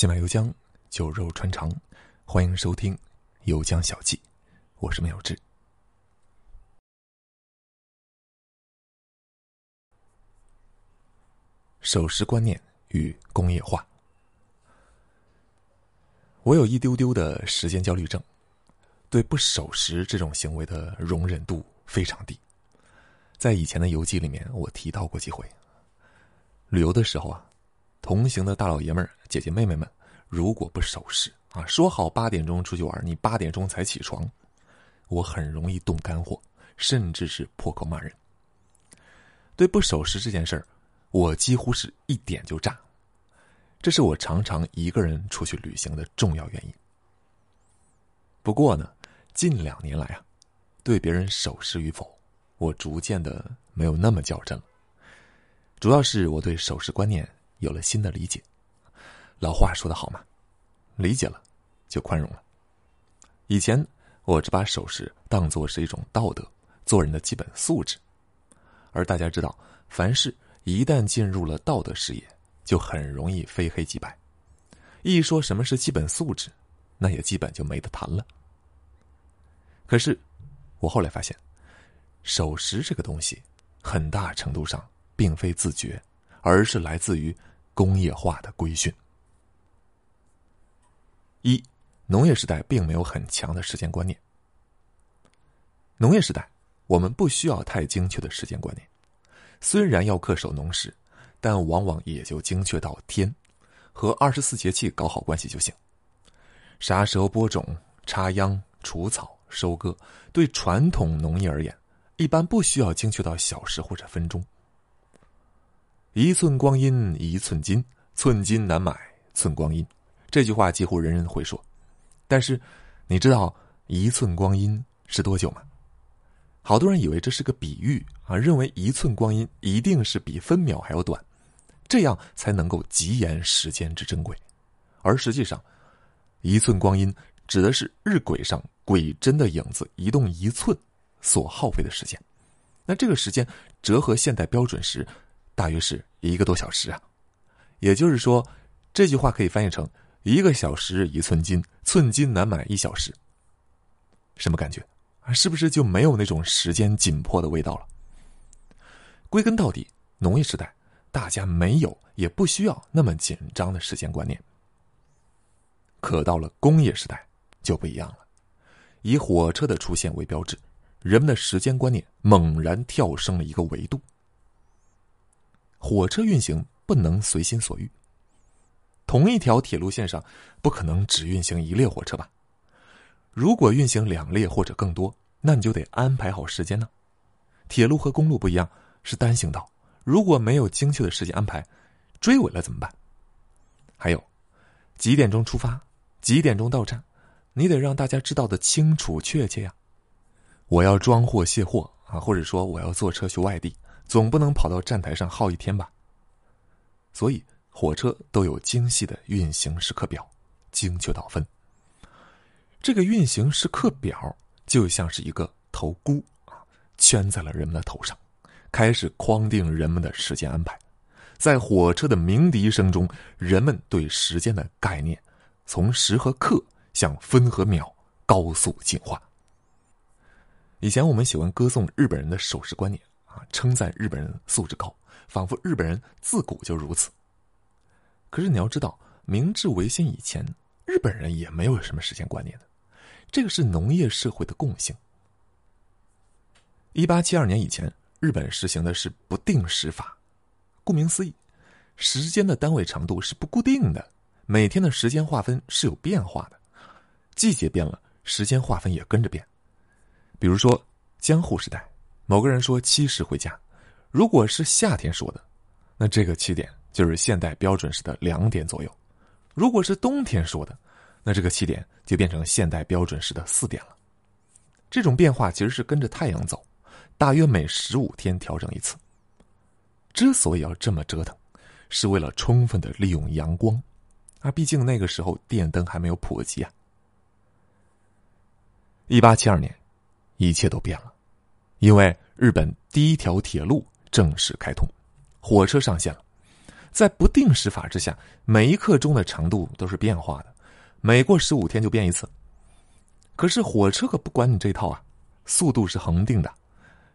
喜马油江，酒肉穿肠，欢迎收听《油江小记》，我是梅有志。守时观念与工业化，我有一丢丢的时间焦虑症，对不守时这种行为的容忍度非常低。在以前的游记里面，我提到过几回。旅游的时候啊，同行的大老爷们儿、姐姐妹妹们，如果不守时啊，说好八点钟出去玩，你八点钟才起床，我很容易动肝火，甚至是破口骂人。对不守时这件事儿。我几乎是一点就炸，这是我常常一个人出去旅行的重要原因。不过呢，近两年来啊，对别人守时与否，我逐渐的没有那么较真。主要是我对守时观念有了新的理解。老话说的好嘛，理解了就宽容了。以前我只把守时当做是一种道德、做人的基本素质，而大家知道，凡事。一旦进入了道德视野，就很容易非黑即白。一说什么是基本素质，那也基本就没得谈了。可是，我后来发现，守时这个东西，很大程度上并非自觉，而是来自于工业化的规训。一，农业时代并没有很强的时间观念。农业时代，我们不需要太精确的时间观念。虽然要恪守农时，但往往也就精确到天，和二十四节气搞好关系就行。啥时候播种、插秧、除草、收割，对传统农业而言，一般不需要精确到小时或者分钟。一寸光阴一寸金，寸金难买寸光阴，这句话几乎人人会说。但是，你知道一寸光阴是多久吗？好多人以为这是个比喻啊，认为一寸光阴一定是比分秒还要短，这样才能够极言时间之珍贵。而实际上，一寸光阴指的是日晷上鬼针的影子移动一寸所耗费的时间。那这个时间折合现代标准时，大约是一个多小时啊。也就是说，这句话可以翻译成一个小时一寸金，寸金难买一小时。什么感觉？是不是就没有那种时间紧迫的味道了？归根到底，农业时代大家没有也不需要那么紧张的时间观念。可到了工业时代就不一样了，以火车的出现为标志，人们的时间观念猛然跳升了一个维度。火车运行不能随心所欲，同一条铁路线上不可能只运行一列火车吧？如果运行两列或者更多，那你就得安排好时间呢。铁路和公路不一样，是单行道。如果没有精确的时间安排，追尾了怎么办？还有，几点钟出发，几点钟到站，你得让大家知道的清楚确切呀。我要装货卸货啊，或者说我要坐车去外地，总不能跑到站台上耗一天吧？所以，火车都有精细的运行时刻表，精确到分。这个运行时刻表就像是一个头箍啊，圈在了人们的头上，开始框定人们的时间安排。在火车的鸣笛声中，人们对时间的概念从时和刻向分和秒高速进化。以前我们喜欢歌颂日本人的守时观念啊，称赞日本人素质高，仿佛日本人自古就如此。可是你要知道，明治维新以前，日本人也没有什么时间观念的。这个是农业社会的共性。一八七二年以前，日本实行的是不定时法，顾名思义，时间的单位长度是不固定的，每天的时间划分是有变化的，季节变了，时间划分也跟着变。比如说江户时代，某个人说七时回家，如果是夏天说的，那这个七点就是现代标准时的两点左右；如果是冬天说的。那这个七点就变成现代标准时的四点了。这种变化其实是跟着太阳走，大约每十五天调整一次。之所以要这么折腾，是为了充分的利用阳光，啊，毕竟那个时候电灯还没有普及啊。一八七二年，一切都变了，因为日本第一条铁路正式开通，火车上线了，在不定时法之下，每一刻钟的长度都是变化的，每过十五天就变一次。可是火车可不管你这套啊，速度是恒定的，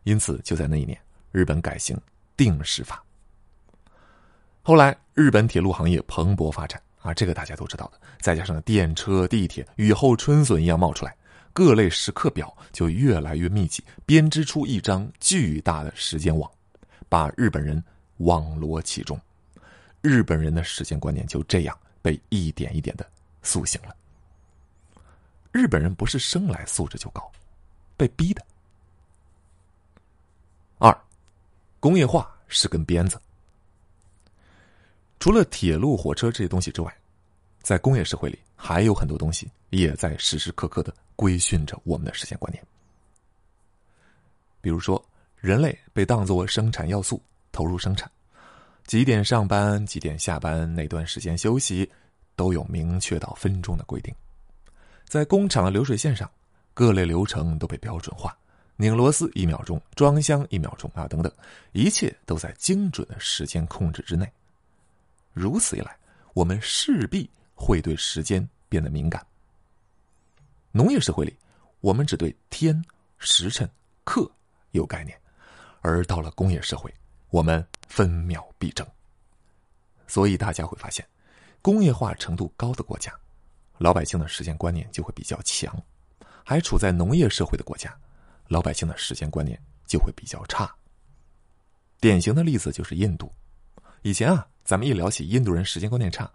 因此就在那一年，日本改行定时法。后来，日本铁路行业蓬勃发展啊，这个大家都知道的。再加上电车、地铁雨后春笋一样冒出来，各类时刻表就越来越密集，编织出一张巨大的时间网，把日本人网罗其中。日本人的时间观念就这样被一点一点的塑形了。日本人不是生来素质就高，被逼的。二，工业化是根鞭子。除了铁路、火车这些东西之外，在工业社会里，还有很多东西也在时时刻刻的规训着我们的时间观念。比如说，人类被当作生产要素投入生产，几点上班、几点下班，哪段时间休息，都有明确到分钟的规定。在工厂的流水线上，各类流程都被标准化，拧螺丝一秒钟，装箱一秒钟啊，等等，一切都在精准的时间控制之内。如此一来，我们势必会对时间变得敏感。农业社会里，我们只对天、时辰、刻有概念，而到了工业社会，我们分秒必争。所以大家会发现，工业化程度高的国家，老百姓的时间观念就会比较强；还处在农业社会的国家，老百姓的时间观念就会比较差。典型的例子就是印度。以前啊。咱们一聊起印度人时间观念差，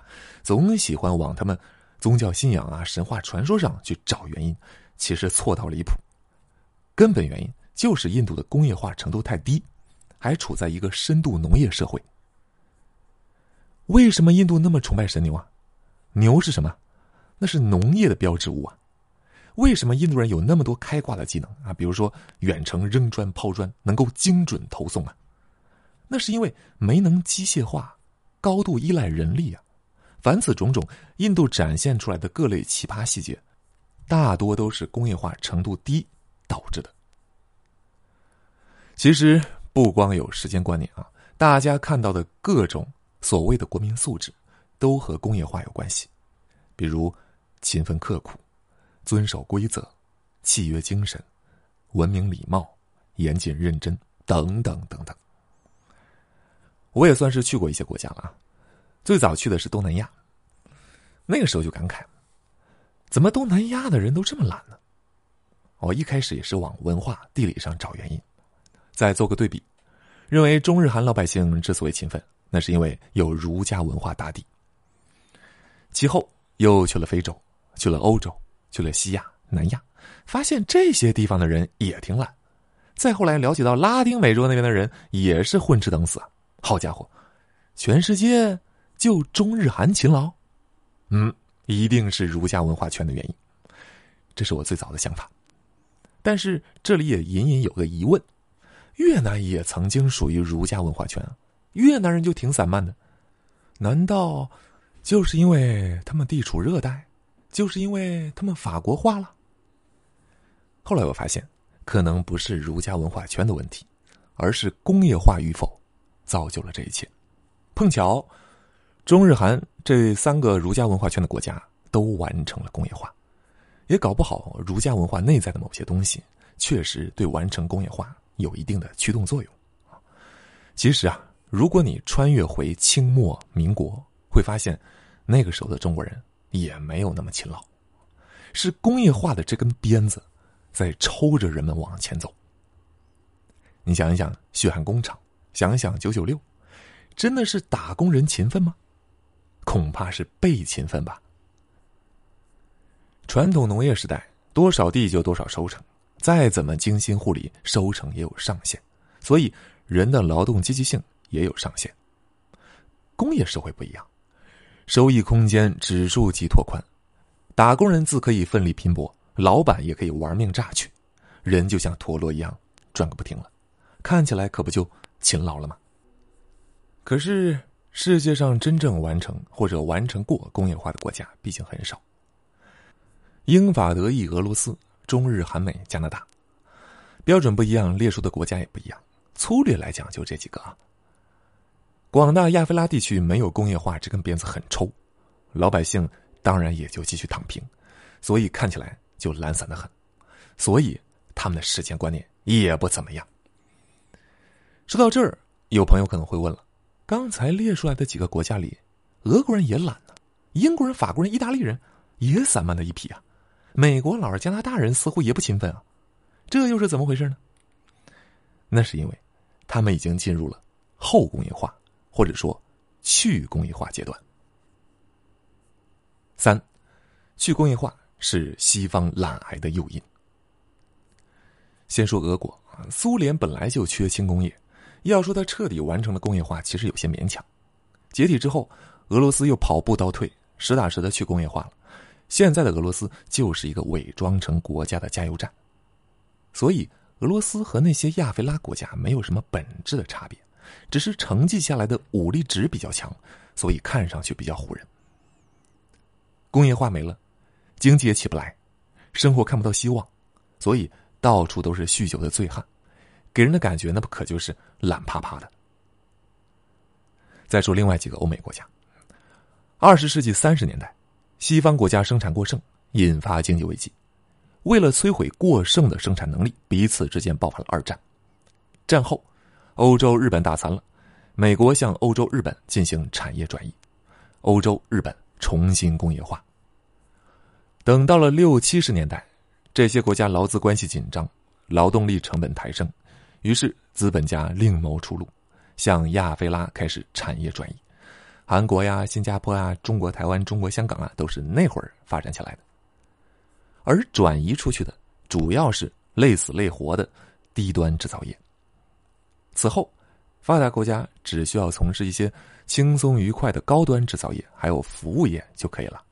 总喜欢往他们宗教信仰啊、神话传说上去找原因，其实错到离谱。根本原因就是印度的工业化程度太低，还处在一个深度农业社会。为什么印度那么崇拜神牛啊？牛是什么？那是农业的标志物啊。为什么印度人有那么多开挂的技能啊？比如说远程扔砖抛砖，能够精准投送啊？那是因为没能机械化。高度依赖人力啊！凡此种种，印度展现出来的各类奇葩细节，大多都是工业化程度低导致的。其实不光有时间观念啊，大家看到的各种所谓的国民素质，都和工业化有关系。比如勤奋刻苦、遵守规则、契约精神、文明礼貌、严谨认真等等等等。我也算是去过一些国家了，最早去的是东南亚，那个时候就感慨，怎么东南亚的人都这么懒呢？我一开始也是往文化、地理上找原因，再做个对比，认为中日韩老百姓之所以勤奋，那是因为有儒家文化打底。其后又去了非洲，去了欧洲，去了西亚、南亚，发现这些地方的人也挺懒。再后来了解到拉丁美洲那边的人也是混吃等死。好家伙，全世界就中日韩勤劳，嗯，一定是儒家文化圈的原因，这是我最早的想法。但是这里也隐隐有个疑问：越南也曾经属于儒家文化圈啊，越南人就挺散漫的，难道就是因为他们地处热带，就是因为他们法国化了？后来我发现，可能不是儒家文化圈的问题，而是工业化与否。造就了这一切，碰巧，中日韩这三个儒家文化圈的国家都完成了工业化，也搞不好儒家文化内在的某些东西确实对完成工业化有一定的驱动作用。其实啊，如果你穿越回清末民国，会发现那个时候的中国人也没有那么勤劳，是工业化的这根鞭子在抽着人们往前走。你想一想，血汗工厂。想想九九六，真的是打工人勤奋吗？恐怕是被勤奋吧。传统农业时代，多少地就多少收成，再怎么精心护理，收成也有上限，所以人的劳动积极性也有上限。工业社会不一样，收益空间指数级拓宽，打工人自可以奋力拼搏，老板也可以玩命榨取，人就像陀螺一样转个不停了，看起来可不就？勤劳了吗？可是世界上真正完成或者完成过工业化的国家毕竟很少。英法德意俄罗斯、中日韩美加拿大，标准不一样，列出的国家也不一样。粗略来讲，就这几个啊。广大亚非拉地区没有工业化，这根鞭子很抽，老百姓当然也就继续躺平，所以看起来就懒散的很，所以他们的时间观念也不怎么样。说到这儿，有朋友可能会问了：刚才列出来的几个国家里，俄国人也懒呢，英国人、法国人、意大利人也散漫的一批啊，美国佬、加拿大人似乎也不勤奋啊，这又是怎么回事呢？那是因为他们已经进入了后工业化。或者说，去工业化阶段。三，去工业化是西方懒癌的诱因。先说俄国，苏联本来就缺轻工业，要说它彻底完成了工业化，其实有些勉强。解体之后，俄罗斯又跑步倒退，实打实的去工业化了。现在的俄罗斯就是一个伪装成国家的加油站，所以俄罗斯和那些亚非拉国家没有什么本质的差别。只是成绩下来的武力值比较强，所以看上去比较唬人。工业化没了，经济也起不来，生活看不到希望，所以到处都是酗酒的醉汉，给人的感觉那不可就是懒趴趴的。再说另外几个欧美国家，二十世纪三十年代，西方国家生产过剩，引发经济危机，为了摧毁过剩的生产能力，彼此之间爆发了二战。战后。欧洲、日本打残了，美国向欧洲、日本进行产业转移，欧洲、日本重新工业化。等到了六七十年代，这些国家劳资关系紧张，劳动力成本抬升，于是资本家另谋出路，向亚非拉开始产业转移。韩国呀、新加坡啊、中国台湾、中国香港啊，都是那会儿发展起来的。而转移出去的，主要是累死累活的低端制造业。此后，发达国家只需要从事一些轻松愉快的高端制造业，还有服务业就可以了。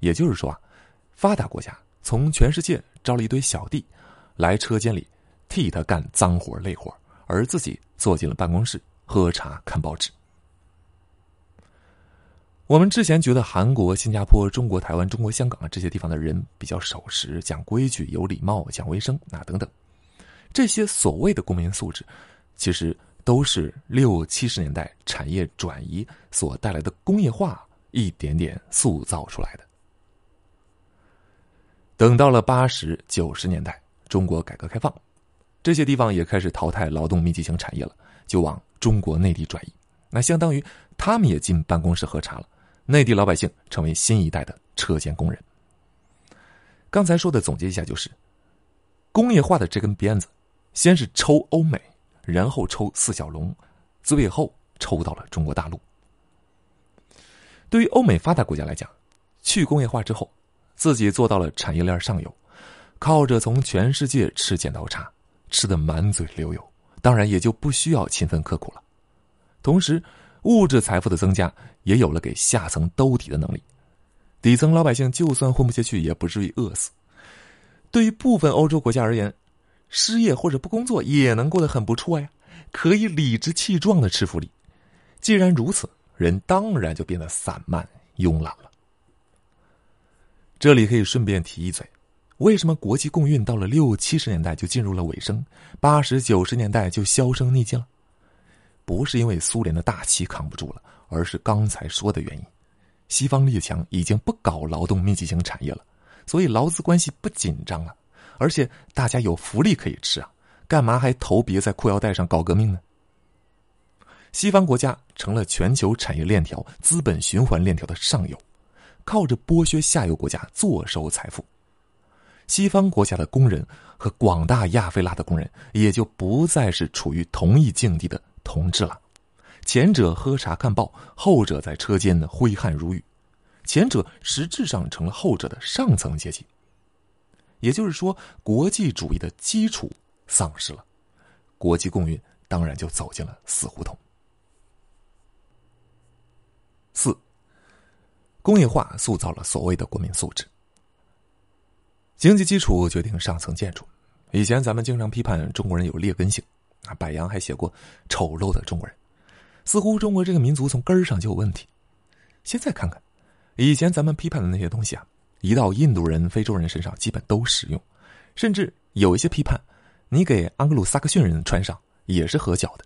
也就是说啊，发达国家从全世界招了一堆小弟，来车间里替他干脏活累活，而自己坐进了办公室喝茶看报纸。我们之前觉得韩国、新加坡、中国台湾、中国香港啊这些地方的人比较守时、讲规矩、有礼貌、讲卫生啊等等。这些所谓的公民素质，其实都是六七十年代产业转移所带来的工业化一点点塑造出来的。等到了八十九十年代，中国改革开放，这些地方也开始淘汰劳动密集型产业了，就往中国内地转移。那相当于他们也进办公室喝茶了，内地老百姓成为新一代的车间工人。刚才说的总结一下就是，工业化的这根鞭子。先是抽欧美，然后抽四小龙，最后抽到了中国大陆。对于欧美发达国家来讲，去工业化之后，自己做到了产业链上游，靠着从全世界吃剪刀差，吃的满嘴流油，当然也就不需要勤奋刻苦了。同时，物质财富的增加，也有了给下层兜底的能力，底层老百姓就算混不下去，也不至于饿死。对于部分欧洲国家而言，失业或者不工作也能过得很不错呀，可以理直气壮的吃福利。既然如此，人当然就变得散漫慵懒了。这里可以顺便提一嘴：为什么国际共运到了六七十年代就进入了尾声，八十九十年代就销声匿迹了？不是因为苏联的大旗扛不住了，而是刚才说的原因：西方列强已经不搞劳动密集型产业了，所以劳资关系不紧张了。而且大家有福利可以吃啊，干嘛还头别在裤腰带上搞革命呢？西方国家成了全球产业链条、资本循环链条的上游，靠着剥削下游国家坐收财富。西方国家的工人和广大亚非拉的工人也就不再是处于同一境地的同志了。前者喝茶看报，后者在车间挥汗如雨，前者实质上成了后者的上层阶级。也就是说，国际主义的基础丧失了，国际共运当然就走进了死胡同。四，工业化塑造了所谓的国民素质，经济基础决定上层建筑。以前咱们经常批判中国人有劣根性，啊，柏杨还写过“丑陋的中国人”，似乎中国这个民族从根儿上就有问题。现在看看，以前咱们批判的那些东西啊。一到印度人、非洲人身上，基本都适用，甚至有一些批判，你给安格鲁萨克逊人穿上也是合脚的。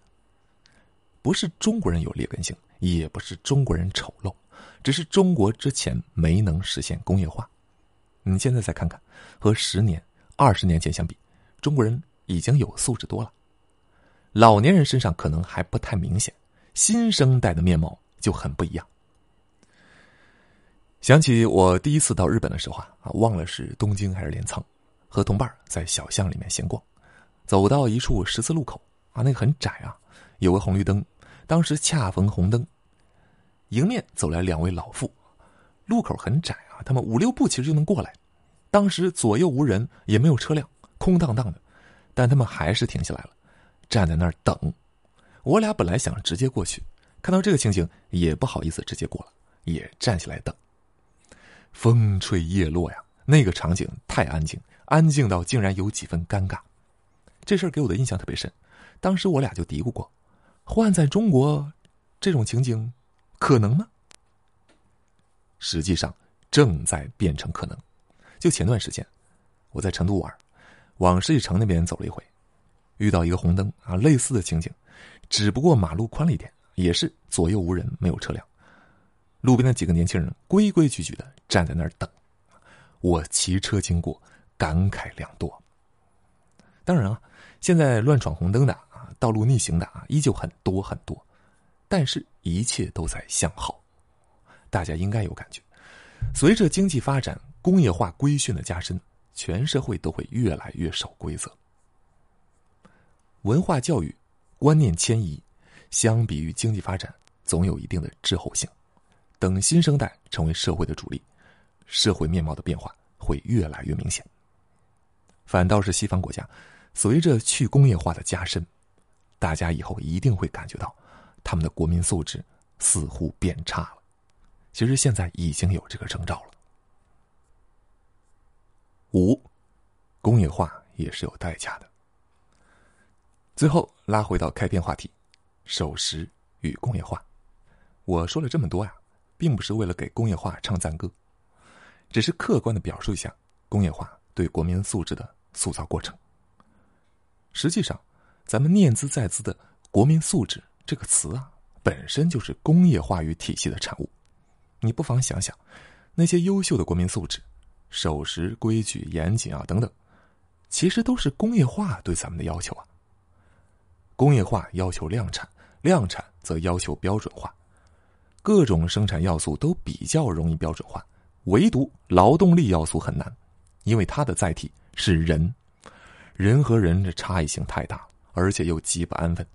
不是中国人有劣根性，也不是中国人丑陋，只是中国之前没能实现工业化。你现在再看看，和十年、二十年前相比，中国人已经有素质多了。老年人身上可能还不太明显，新生代的面貌就很不一样。想起我第一次到日本的时候啊，啊，忘了是东京还是镰仓，和同伴在小巷里面闲逛，走到一处十字路口啊，那个很窄啊，有个红绿灯，当时恰逢红灯，迎面走来两位老妇，路口很窄啊，他们五六步其实就能过来，当时左右无人，也没有车辆，空荡荡的，但他们还是停下来了，站在那儿等。我俩本来想直接过去，看到这个情景也不好意思直接过了，也站起来等。风吹叶落呀，那个场景太安静，安静到竟然有几分尴尬。这事儿给我的印象特别深。当时我俩就嘀咕过：换在中国，这种情景可能吗？实际上正在变成可能。就前段时间，我在成都玩，往世纪城那边走了一回，遇到一个红灯啊，类似的情景，只不过马路宽了一点，也是左右无人，没有车辆。路边的几个年轻人规规矩矩的站在那儿等，我骑车经过，感慨良多。当然啊，现在乱闯红灯的啊，道路逆行的啊，依旧很多很多，但是一切都在向好。大家应该有感觉，随着经济发展、工业化规训的加深，全社会都会越来越守规则。文化教育、观念迁移，相比于经济发展，总有一定的滞后性。等新生代成为社会的主力，社会面貌的变化会越来越明显。反倒是西方国家，随着去工业化的加深，大家以后一定会感觉到，他们的国民素质似乎变差了。其实现在已经有这个征兆了。五，工业化也是有代价的。最后拉回到开篇话题，守时与工业化。我说了这么多呀。并不是为了给工业化唱赞歌，只是客观的表述一下工业化对国民素质的塑造过程。实际上，咱们念兹在兹的“国民素质”这个词啊，本身就是工业化与体系的产物。你不妨想想，那些优秀的国民素质，守时、规矩、严谨啊等等，其实都是工业化对咱们的要求啊。工业化要求量产，量产则要求标准化。各种生产要素都比较容易标准化，唯独劳动力要素很难，因为它的载体是人，人和人的差异性太大，而且又极不安分，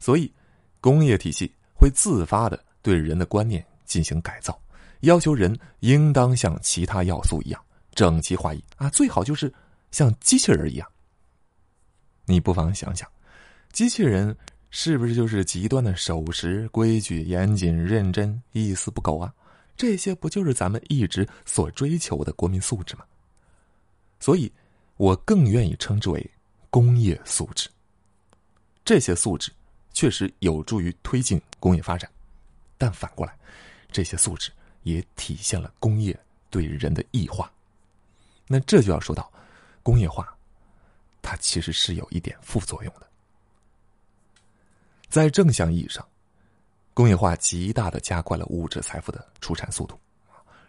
所以工业体系会自发的对人的观念进行改造，要求人应当像其他要素一样整齐划一啊，最好就是像机器人一样。你不妨想想，机器人。是不是就是极端的守时、规矩、严谨、认真、一丝不苟啊？这些不就是咱们一直所追求的国民素质吗？所以，我更愿意称之为工业素质。这些素质确实有助于推进工业发展，但反过来，这些素质也体现了工业对人的异化。那这就要说到，工业化，它其实是有一点副作用的。在正向意义上，工业化极大的加快了物质财富的出产速度。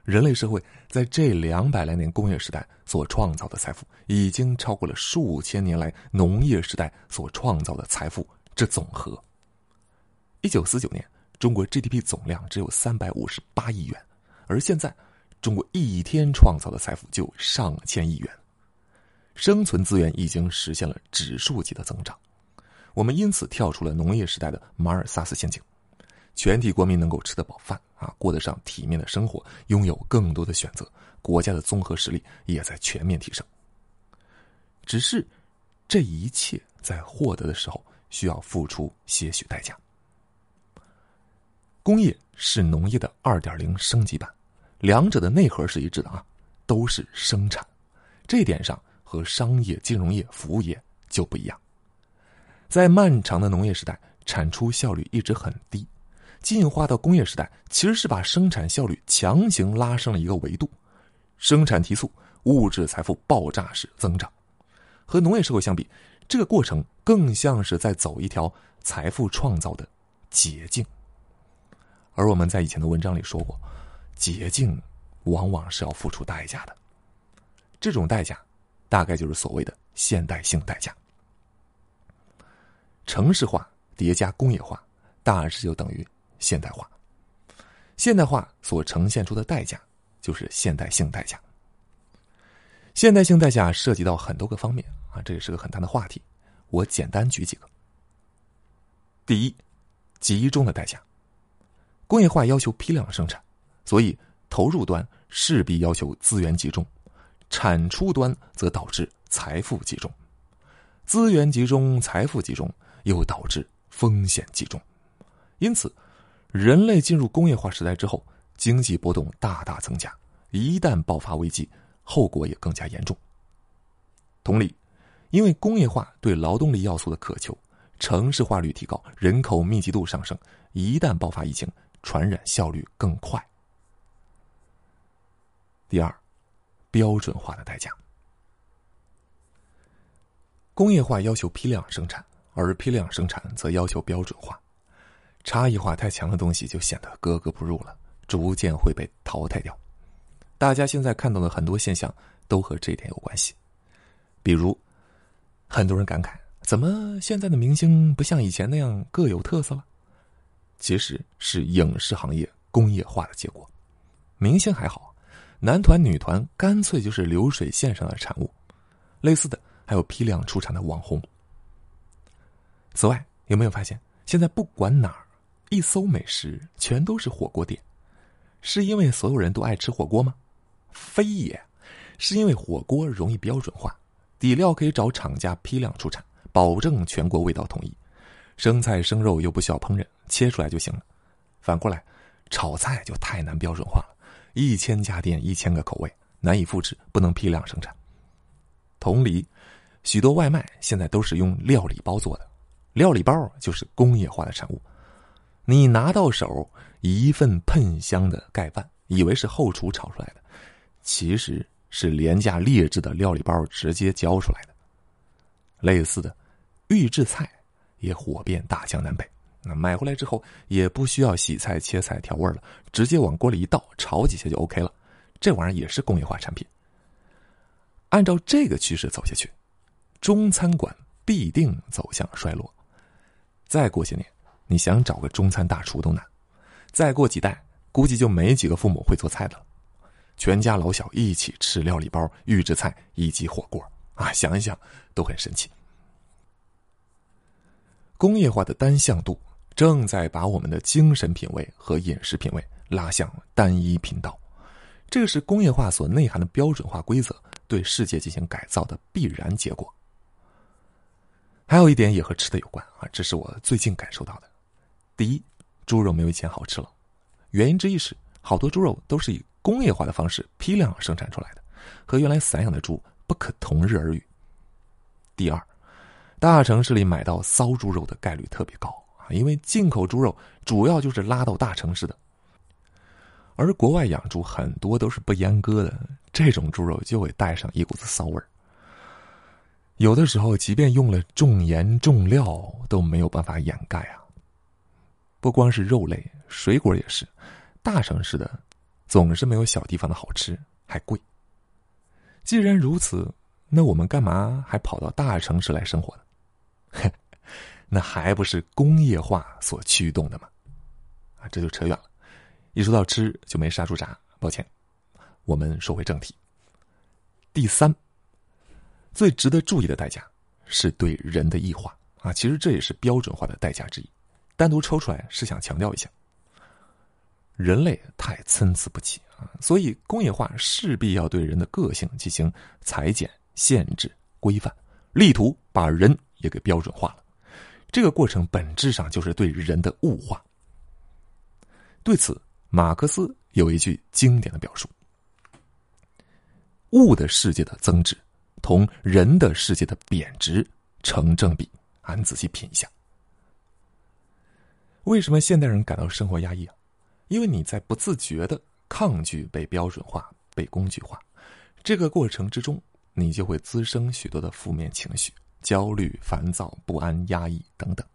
人类社会在这两百来年工业时代所创造的财富，已经超过了数千年来农业时代所创造的财富之总和。一九四九年，中国 GDP 总量只有三百五十八亿元，而现在，中国一天创造的财富就上千亿元，生存资源已经实现了指数级的增长。我们因此跳出了农业时代的马尔萨斯陷阱，全体国民能够吃得饱饭啊，过得上体面的生活，拥有更多的选择，国家的综合实力也在全面提升。只是，这一切在获得的时候需要付出些许代价。工业是农业的二点零升级版，两者的内核是一致的啊，都是生产，这点上和商业、金融业、服务业就不一样。在漫长的农业时代，产出效率一直很低。进化到工业时代，其实是把生产效率强行拉升了一个维度，生产提速，物质财富爆炸式增长。和农业社会相比，这个过程更像是在走一条财富创造的捷径。而我们在以前的文章里说过，捷径往往是要付出代价的。这种代价，大概就是所谓的现代性代价。城市化叠加工业化，大致就等于现代化。现代化所呈现出的代价，就是现代性代价。现代性代价涉及到很多个方面啊，这也是个很大的话题。我简单举几个。第一，集中的代价。工业化要求批量生产，所以投入端势必要求资源集中；产出端则导致财富集中。资源集中、财富集中，又导致风险集中。因此，人类进入工业化时代之后，经济波动大大增加。一旦爆发危机，后果也更加严重。同理，因为工业化对劳动力要素的渴求，城市化率提高，人口密集度上升，一旦爆发疫情，传染效率更快。第二，标准化的代价。工业化要求批量生产，而批量生产则要求标准化，差异化太强的东西就显得格格不入了，逐渐会被淘汰掉。大家现在看到的很多现象都和这一点有关系，比如，很多人感慨，怎么现在的明星不像以前那样各有特色了？其实是影视行业工业化的结果。明星还好，男团女团干脆就是流水线上的产物。类似的还有批量出产的网红。此外，有没有发现，现在不管哪儿，一搜美食全都是火锅店，是因为所有人都爱吃火锅吗？非也，是因为火锅容易标准化，底料可以找厂家批量出产，保证全国味道统一。生菜生肉又不需要烹饪，切出来就行了。反过来，炒菜就太难标准化了，一千家店一千个口味，难以复制，不能批量生产。同理，许多外卖现在都是用料理包做的，料理包就是工业化的产物。你拿到手一份喷香的盖饭，以为是后厨炒出来的。其实是廉价劣质的料理包直接浇出来的。类似的，预制菜也火遍大江南北。那买回来之后也不需要洗菜、切菜、调味了，直接往锅里一倒，炒几下就 OK 了。这玩意儿也是工业化产品。按照这个趋势走下去，中餐馆必定走向衰落。再过些年，你想找个中餐大厨都难。再过几代，估计就没几个父母会做菜的了。全家老小一起吃料理包、预制菜以及火锅啊，想一想都很神奇。工业化的单向度正在把我们的精神品味和饮食品味拉向单一频道，这是工业化所内涵的标准化规则对世界进行改造的必然结果。还有一点也和吃的有关啊，这是我最近感受到的。第一，猪肉没有以前好吃了，原因之一是好多猪肉都是以。工业化的方式批量生产出来的，和原来散养的猪不可同日而语。第二，大城市里买到骚猪肉的概率特别高啊，因为进口猪肉主要就是拉到大城市的，而国外养猪很多都是不阉割的，这种猪肉就会带上一股子骚味儿。有的时候，即便用了重盐重料，都没有办法掩盖啊。不光是肉类，水果也是，大城市的。总是没有小地方的好吃，还贵。既然如此，那我们干嘛还跑到大城市来生活呢？那还不是工业化所驱动的吗？啊，这就扯远了。一说到吃，就没刹住闸，抱歉。我们说回正题。第三，最值得注意的代价是对人的异化啊，其实这也是标准化的代价之一。单独抽出来是想强调一下。人类太参差不齐啊，所以工业化势必要对人的个性进行裁剪、限制、规范，力图把人也给标准化了。这个过程本质上就是对人的物化。对此，马克思有一句经典的表述：“物的世界的增值同人的世界的贬值成正比。”俺仔细品一下，为什么现代人感到生活压抑啊？因为你在不自觉的抗拒被标准化、被工具化，这个过程之中，你就会滋生许多的负面情绪，焦虑、烦躁、不安、压抑等等。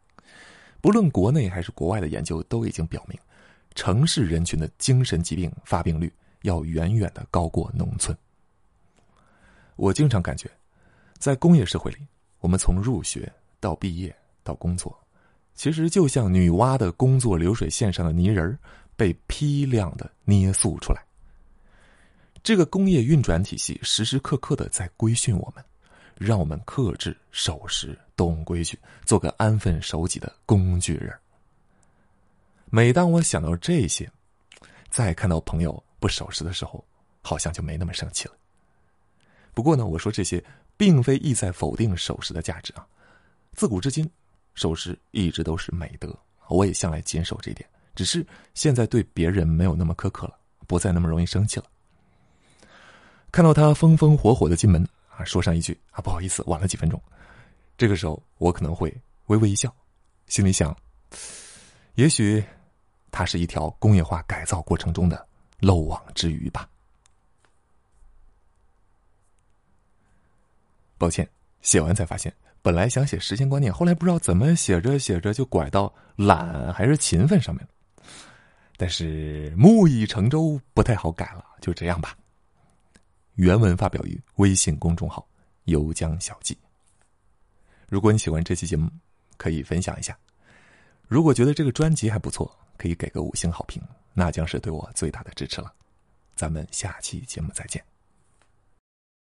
不论国内还是国外的研究都已经表明，城市人群的精神疾病发病率要远远的高过农村。我经常感觉，在工业社会里，我们从入学到毕业到工作，其实就像女娲的工作流水线上的泥人儿被批量的捏塑出来。这个工业运转体系时时刻刻的在规训我们，让我们克制、守时、懂规矩，做个安分守己的工具人。每当我想到这些，再看到朋友不守时的时候，好像就没那么生气了。不过呢，我说这些并非意在否定守时的价值啊。自古至今，守时一直都是美德，我也向来谨守这一点。只是现在对别人没有那么苛刻了，不再那么容易生气了。看到他风风火火的进门说上一句啊，不好意思，晚了几分钟。这个时候，我可能会微微一笑，心里想，也许他是一条工业化改造过程中的漏网之鱼吧。抱歉，写完才发现，本来想写时间观念，后来不知道怎么写着写着就拐到懒还是勤奋上面了。但是木已成舟，不太好改了，就这样吧。原文发表于微信公众号“游江小记”。如果你喜欢这期节目，可以分享一下；如果觉得这个专辑还不错，可以给个五星好评，那将是对我最大的支持了。咱们下期节目再见。